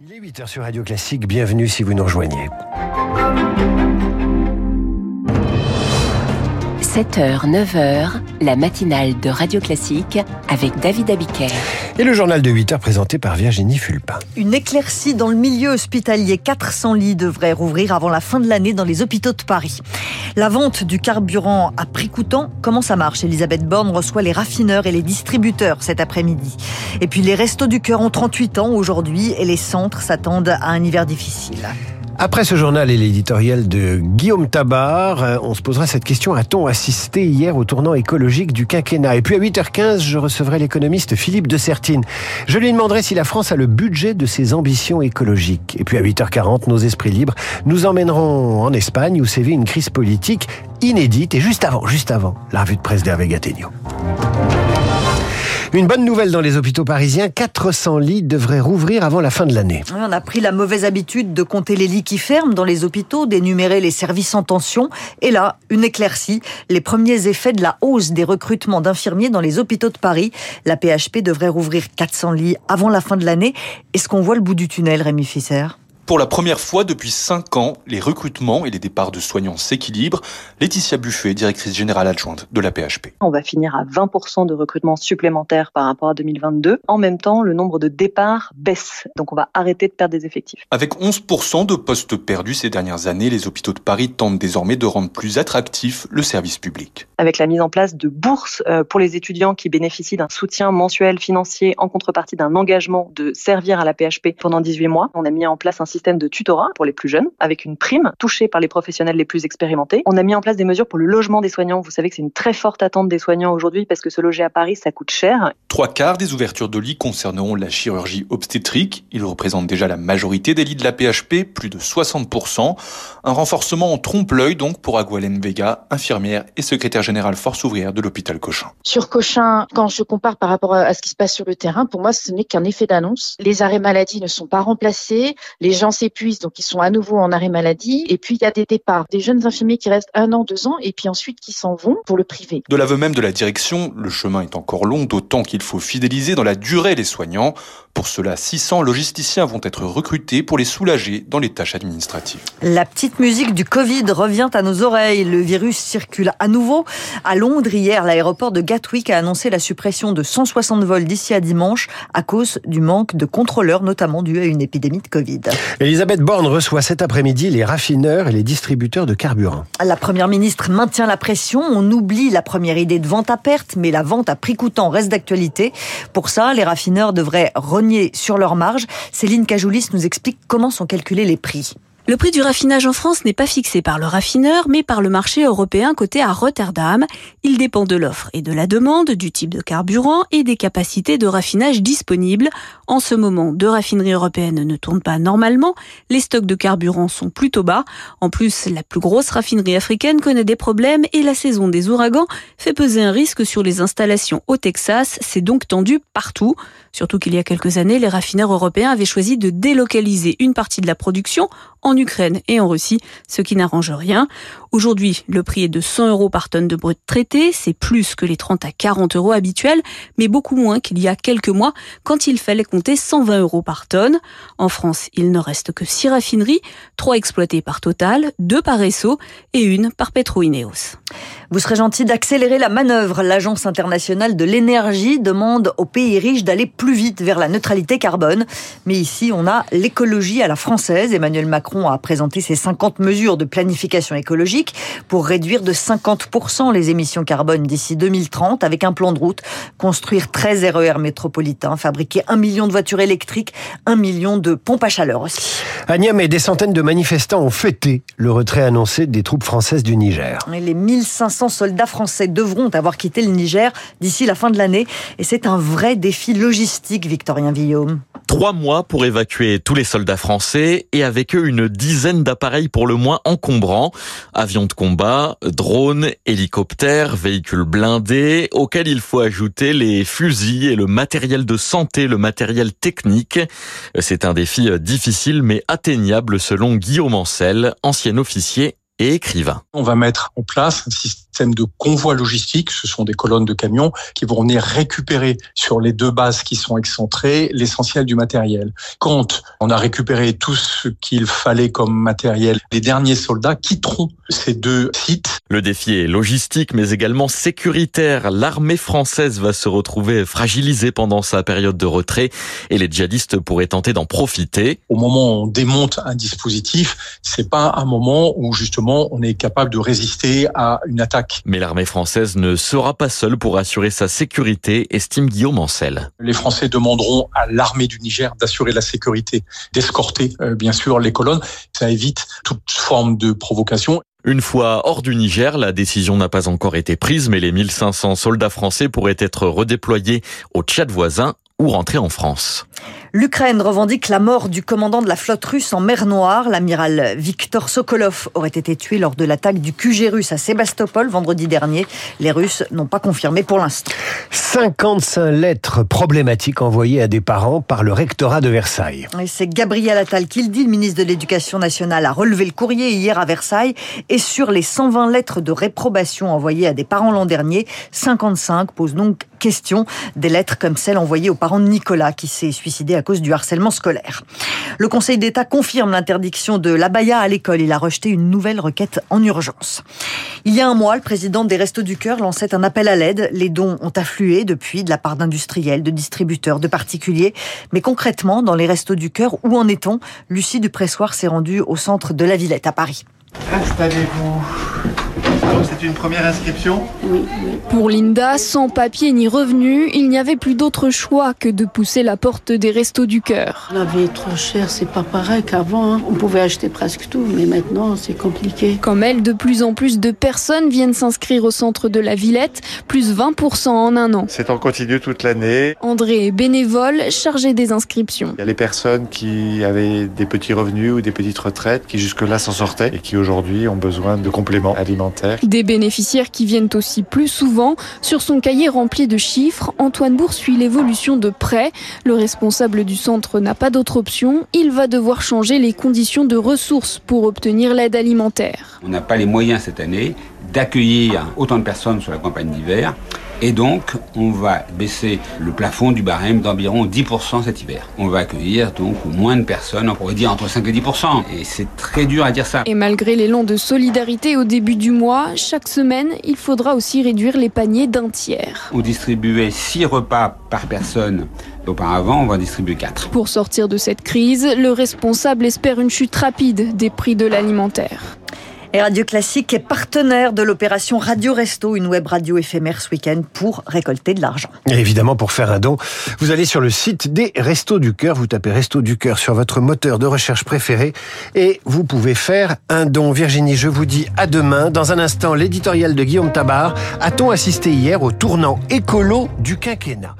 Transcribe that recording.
Il est 8h sur Radio Classique, bienvenue si vous nous rejoignez. 7h, 9h, la matinale de Radio Classique avec David Abiker. Et le journal de 8h présenté par Virginie Fulpin. Une éclaircie dans le milieu hospitalier. 400 lits devraient rouvrir avant la fin de l'année dans les hôpitaux de Paris. La vente du carburant à prix coûtant, comment ça marche? Elisabeth Borne reçoit les raffineurs et les distributeurs cet après-midi. Et puis les restos du cœur ont 38 ans aujourd'hui et les centres s'attendent à un hiver difficile. Après ce journal et l'éditorial de Guillaume Tabar, euh, on se posera cette question. A-t-on assisté hier au tournant écologique du quinquennat? Et puis à 8h15, je recevrai l'économiste Philippe de Sertine. Je lui demanderai si la France a le budget de ses ambitions écologiques. Et puis à 8h40, nos esprits libres nous emmèneront en Espagne où sévit une crise politique inédite. Et juste avant, juste avant, la revue de presse d'Hervé Gattegno. Une bonne nouvelle dans les hôpitaux parisiens, 400 lits devraient rouvrir avant la fin de l'année. On a pris la mauvaise habitude de compter les lits qui ferment dans les hôpitaux, d'énumérer les services en tension. Et là, une éclaircie, les premiers effets de la hausse des recrutements d'infirmiers dans les hôpitaux de Paris. La PHP devrait rouvrir 400 lits avant la fin de l'année. Est-ce qu'on voit le bout du tunnel, Rémi Fisser pour la première fois depuis 5 ans, les recrutements et les départs de soignants s'équilibrent. Laetitia Buffet, directrice générale adjointe de la PHP. On va finir à 20% de recrutements supplémentaires par rapport à 2022. En même temps, le nombre de départs baisse. Donc on va arrêter de perdre des effectifs. Avec 11% de postes perdus ces dernières années, les hôpitaux de Paris tentent désormais de rendre plus attractif le service public. Avec la mise en place de bourses euh, pour les étudiants qui bénéficient d'un soutien mensuel financier en contrepartie d'un engagement de servir à la PHP pendant 18 mois, on a mis en place un système de tutorat pour les plus jeunes, avec une prime touchée par les professionnels les plus expérimentés. On a mis en place des mesures pour le logement des soignants. Vous savez que c'est une très forte attente des soignants aujourd'hui parce que se loger à Paris, ça coûte cher. Trois quarts des ouvertures de lits concerneront la chirurgie obstétrique. Ils représentent déjà la majorité des lits de la PHP, plus de 60%. Un renforcement en trompe-l'œil donc pour Agualen Vega, infirmière et secrétaire générale force ouvrière de l'hôpital Cochin. Sur Cochin, quand je compare par rapport à ce qui se passe sur le terrain, pour moi, ce n'est qu'un effet d'annonce. Les arrêts maladie ne sont pas remplacés. Les gens s'épuisent, donc ils sont à nouveau en arrêt maladie. Et puis il y a des départs, des jeunes infirmiers qui restent un an, deux ans, et puis ensuite qui s'en vont pour le privé. De l'aveu même de la direction, le chemin est encore long, d'autant qu'il faut fidéliser dans la durée les soignants. Pour cela, 600 logisticiens vont être recrutés pour les soulager dans les tâches administratives. La petite musique du Covid revient à nos oreilles. Le virus circule à nouveau. À Londres, hier, l'aéroport de Gatwick a annoncé la suppression de 160 vols d'ici à dimanche à cause du manque de contrôleurs, notamment dû à une épidémie de Covid. Elisabeth Borne reçoit cet après-midi les raffineurs et les distributeurs de carburant. La première ministre maintient la pression. On oublie la première idée de vente à perte, mais la vente à prix coûtant reste d'actualité. Pour ça, les raffineurs devraient renier sur leur marge. Céline Cajoulis nous explique comment sont calculés les prix. Le prix du raffinage en France n'est pas fixé par le raffineur, mais par le marché européen coté à Rotterdam. Il dépend de l'offre et de la demande, du type de carburant et des capacités de raffinage disponibles. En ce moment, deux raffineries européennes ne tournent pas normalement. Les stocks de carburant sont plutôt bas. En plus, la plus grosse raffinerie africaine connaît des problèmes et la saison des ouragans fait peser un risque sur les installations au Texas. C'est donc tendu partout. Surtout qu'il y a quelques années, les raffineurs européens avaient choisi de délocaliser une partie de la production en Ukraine et en Russie, ce qui n'arrange rien. Aujourd'hui, le prix est de 100 euros par tonne de brut traité, c'est plus que les 30 à 40 euros habituels, mais beaucoup moins qu'il y a quelques mois quand il fallait compter 120 euros par tonne. En France, il ne reste que 6 raffineries, 3 exploitées par Total, 2 par Esso et une par Petroineos. Vous serez gentil d'accélérer la manœuvre. L'Agence internationale de l'énergie demande aux pays riches d'aller plus vite vers la neutralité carbone. Mais ici, on a l'écologie à la française. Emmanuel Macron a présenté ses 50 mesures de planification écologique pour réduire de 50% les émissions carbone d'ici 2030 avec un plan de route, construire 13 RER métropolitains, fabriquer un million de voitures électriques, un million de pompes à chaleur aussi. À Niamey, des centaines de manifestants ont fêté le retrait annoncé des troupes françaises du Niger. Les 1500 soldats français devront avoir quitté le Niger d'ici la fin de l'année. Et c'est un vrai défi logistique, Victorien Villaume. Trois mois pour évacuer tous les soldats français et avec eux une dizaine d'appareils pour le moins encombrants. Avions de combat, drones, hélicoptères, véhicules blindés, auxquels il faut ajouter les fusils et le matériel de santé, le matériel technique. C'est un défi difficile mais atteignable selon Guillaume Ancel, ancien officier et écrivain. On va mettre en place un système de convoi logistique. Ce sont des colonnes de camions qui vont venir récupérer sur les deux bases qui sont excentrées l'essentiel du matériel. Quand on a récupéré tout ce qu'il fallait comme matériel, les derniers soldats quitteront ces deux sites. Le défi est logistique mais également sécuritaire. L'armée française va se retrouver fragilisée pendant sa période de retrait et les djihadistes pourraient tenter d'en profiter. Au moment où on démonte un dispositif, c'est pas un moment où justement on est capable de résister à une attaque. Mais l'armée française ne sera pas seule pour assurer sa sécurité, estime Guillaume Ancel. Les Français demanderont à l'armée du Niger d'assurer la sécurité, d'escorter euh, bien sûr les colonnes. Ça évite toute forme de provocation. Une fois hors du Niger, la décision n'a pas encore été prise, mais les 1500 soldats français pourraient être redéployés au Tchad voisin ou rentrer en France. L'Ukraine revendique la mort du commandant de la flotte russe en mer Noire. L'amiral Viktor Sokolov aurait été tué lors de l'attaque du QG russe à Sébastopol vendredi dernier. Les Russes n'ont pas confirmé pour l'instant. 55 lettres problématiques envoyées à des parents par le rectorat de Versailles. C'est Gabriel Attal qui le dit. Le ministre de l'Éducation nationale a relevé le courrier hier à Versailles. Et sur les 120 lettres de réprobation envoyées à des parents l'an dernier, 55 posent donc question. Des lettres comme celle envoyée aux parents de Nicolas qui s'est suicidé à cause du harcèlement scolaire. Le Conseil d'État confirme l'interdiction de l'abaya à l'école. Il a rejeté une nouvelle requête en urgence. Il y a un mois, le président des Restos du Cœur lançait un appel à l'aide. Les dons ont afflué depuis de la part d'industriels, de distributeurs, de particuliers. Mais concrètement, dans les Restos du Cœur, où en est-on? Lucie Dupressoir s'est rendue au centre de la Villette à Paris. Installez-vous. Donc c'est une première inscription Oui, oui. Pour Linda, sans papier ni revenu, il n'y avait plus d'autre choix que de pousser la porte des restos du cœur. La vie est trop chère, c'est pas pareil qu'avant. Hein. On pouvait acheter presque tout, mais maintenant c'est compliqué. Comme elle, de plus en plus de personnes viennent s'inscrire au centre de la Villette, plus 20% en un an. C'est en continu toute l'année. André est bénévole, chargé des inscriptions. Il y a les personnes qui avaient des petits revenus ou des petites retraites qui jusque-là s'en sortaient et qui aujourd'hui ont besoin de compléments alimentaires. Des bénéficiaires qui viennent aussi plus souvent. Sur son cahier rempli de chiffres, Antoine Bourg suit l'évolution de près. Le responsable du centre n'a pas d'autre option. Il va devoir changer les conditions de ressources pour obtenir l'aide alimentaire. On n'a pas les moyens cette année d'accueillir autant de personnes sur la campagne d'hiver. Et donc, on va baisser le plafond du barème d'environ 10% cet hiver. On va accueillir donc moins de personnes, on pourrait dire entre 5 et 10%. Et c'est très dur à dire ça. Et malgré l'élan de solidarité au début du mois, chaque semaine, il faudra aussi réduire les paniers d'un tiers. On distribuait 6 repas par personne Auparavant, on va distribuer 4. Pour sortir de cette crise, le responsable espère une chute rapide des prix de l'alimentaire. Et Radio Classique est partenaire de l'opération Radio Resto, une web radio éphémère ce week-end pour récolter de l'argent. Et évidemment, pour faire un don, vous allez sur le site des Restos du Cœur, vous tapez Restos du Cœur sur votre moteur de recherche préféré et vous pouvez faire un don. Virginie, je vous dis à demain. Dans un instant, l'éditorial de Guillaume Tabar. A-t-on assisté hier au tournant écolo du quinquennat?